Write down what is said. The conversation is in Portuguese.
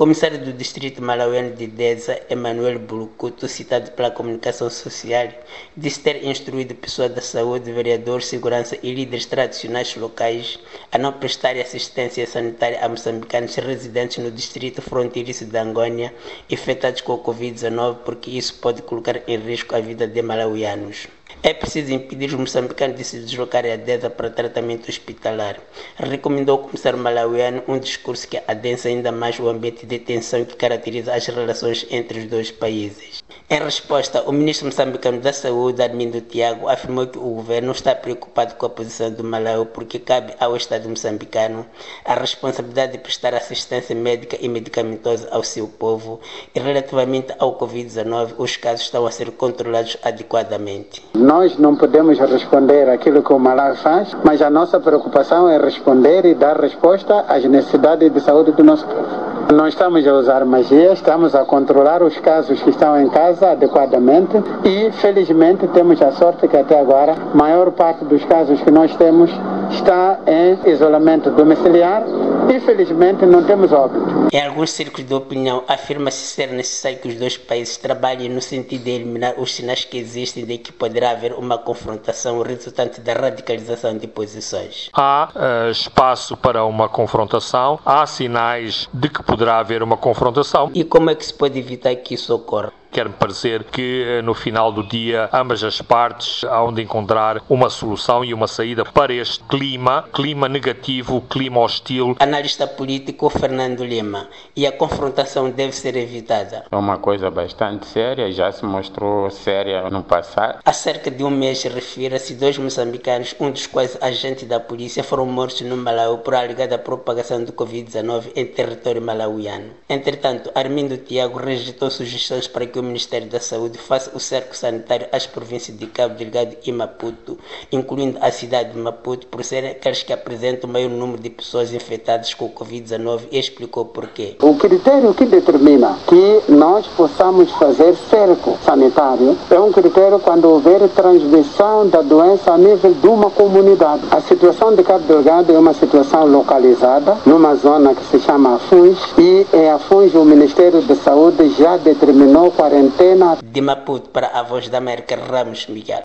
comissário do Distrito Malauiano de Deza, Emanuel Bulucuto, citado pela comunicação social, disse ter instruído pessoas da saúde, vereadores, segurança e líderes tradicionais locais a não prestar assistência sanitária a moçambicanos residentes no distrito fronteiriço de Angônia infectados com o Covid-19, porque isso pode colocar em risco a vida de malauianos. É preciso impedir os moçambicanos de se deslocarem a DESA para tratamento hospitalar. Recomendou o comissário malauiano um discurso que adensa ainda mais o ambiente de tensão que caracteriza as relações entre os dois países. Em resposta, o ministro moçambicano da Saúde, Armindo Tiago, afirmou que o governo está preocupado com a posição do Malawi porque cabe ao Estado moçambicano a responsabilidade de prestar assistência médica e medicamentosa ao seu povo e relativamente ao Covid-19, os casos estão a ser controlados adequadamente. Nós não podemos responder aquilo que o Malawi faz, mas a nossa preocupação é responder e dar resposta às necessidades de saúde do nosso povo. Não estamos a usar magia, estamos a controlar os casos que estão em casa adequadamente e, felizmente, temos a sorte que até agora a maior parte dos casos que nós temos está em isolamento domiciliar e, felizmente, não temos óbito. Em alguns círculos de opinião, afirma-se ser necessário que os dois países trabalhem no sentido de eliminar os sinais que existem de que poderá haver uma confrontação resultante da radicalização de posições. Há uh, espaço para uma confrontação, há sinais de que poderá haver uma confrontação. E como é que se pode evitar que isso ocorra? Quer-me parecer que no final do dia ambas as partes hão de encontrar uma solução e uma saída para este clima, clima negativo, clima hostil. Analista político Fernando Lima. E a confrontação deve ser evitada. É uma coisa bastante séria, já se mostrou séria no passado. Há cerca de um mês refira-se dois moçambicanos, um dos quais agente da polícia, foram mortos no Malawi por alegada propagação do Covid-19 em território malauiano. Entretanto, Armindo Tiago rejeitou sugestões para que o Ministério da Saúde faça o cerco sanitário às províncias de Cabo Delgado e Maputo, incluindo a cidade de Maputo, por serem aqueles que apresentam o maior número de pessoas infectadas com o Covid-19 e explicou porquê. O critério que determina que nós possamos fazer cerco sanitário é um critério quando houver transmissão da doença a nível de uma comunidade. A situação de Cabo Delgado é uma situação localizada numa zona que se chama Afuns e em Afuns o Ministério da Saúde já determinou 40 de Maputo para a Voz da América, Ramos Miguel.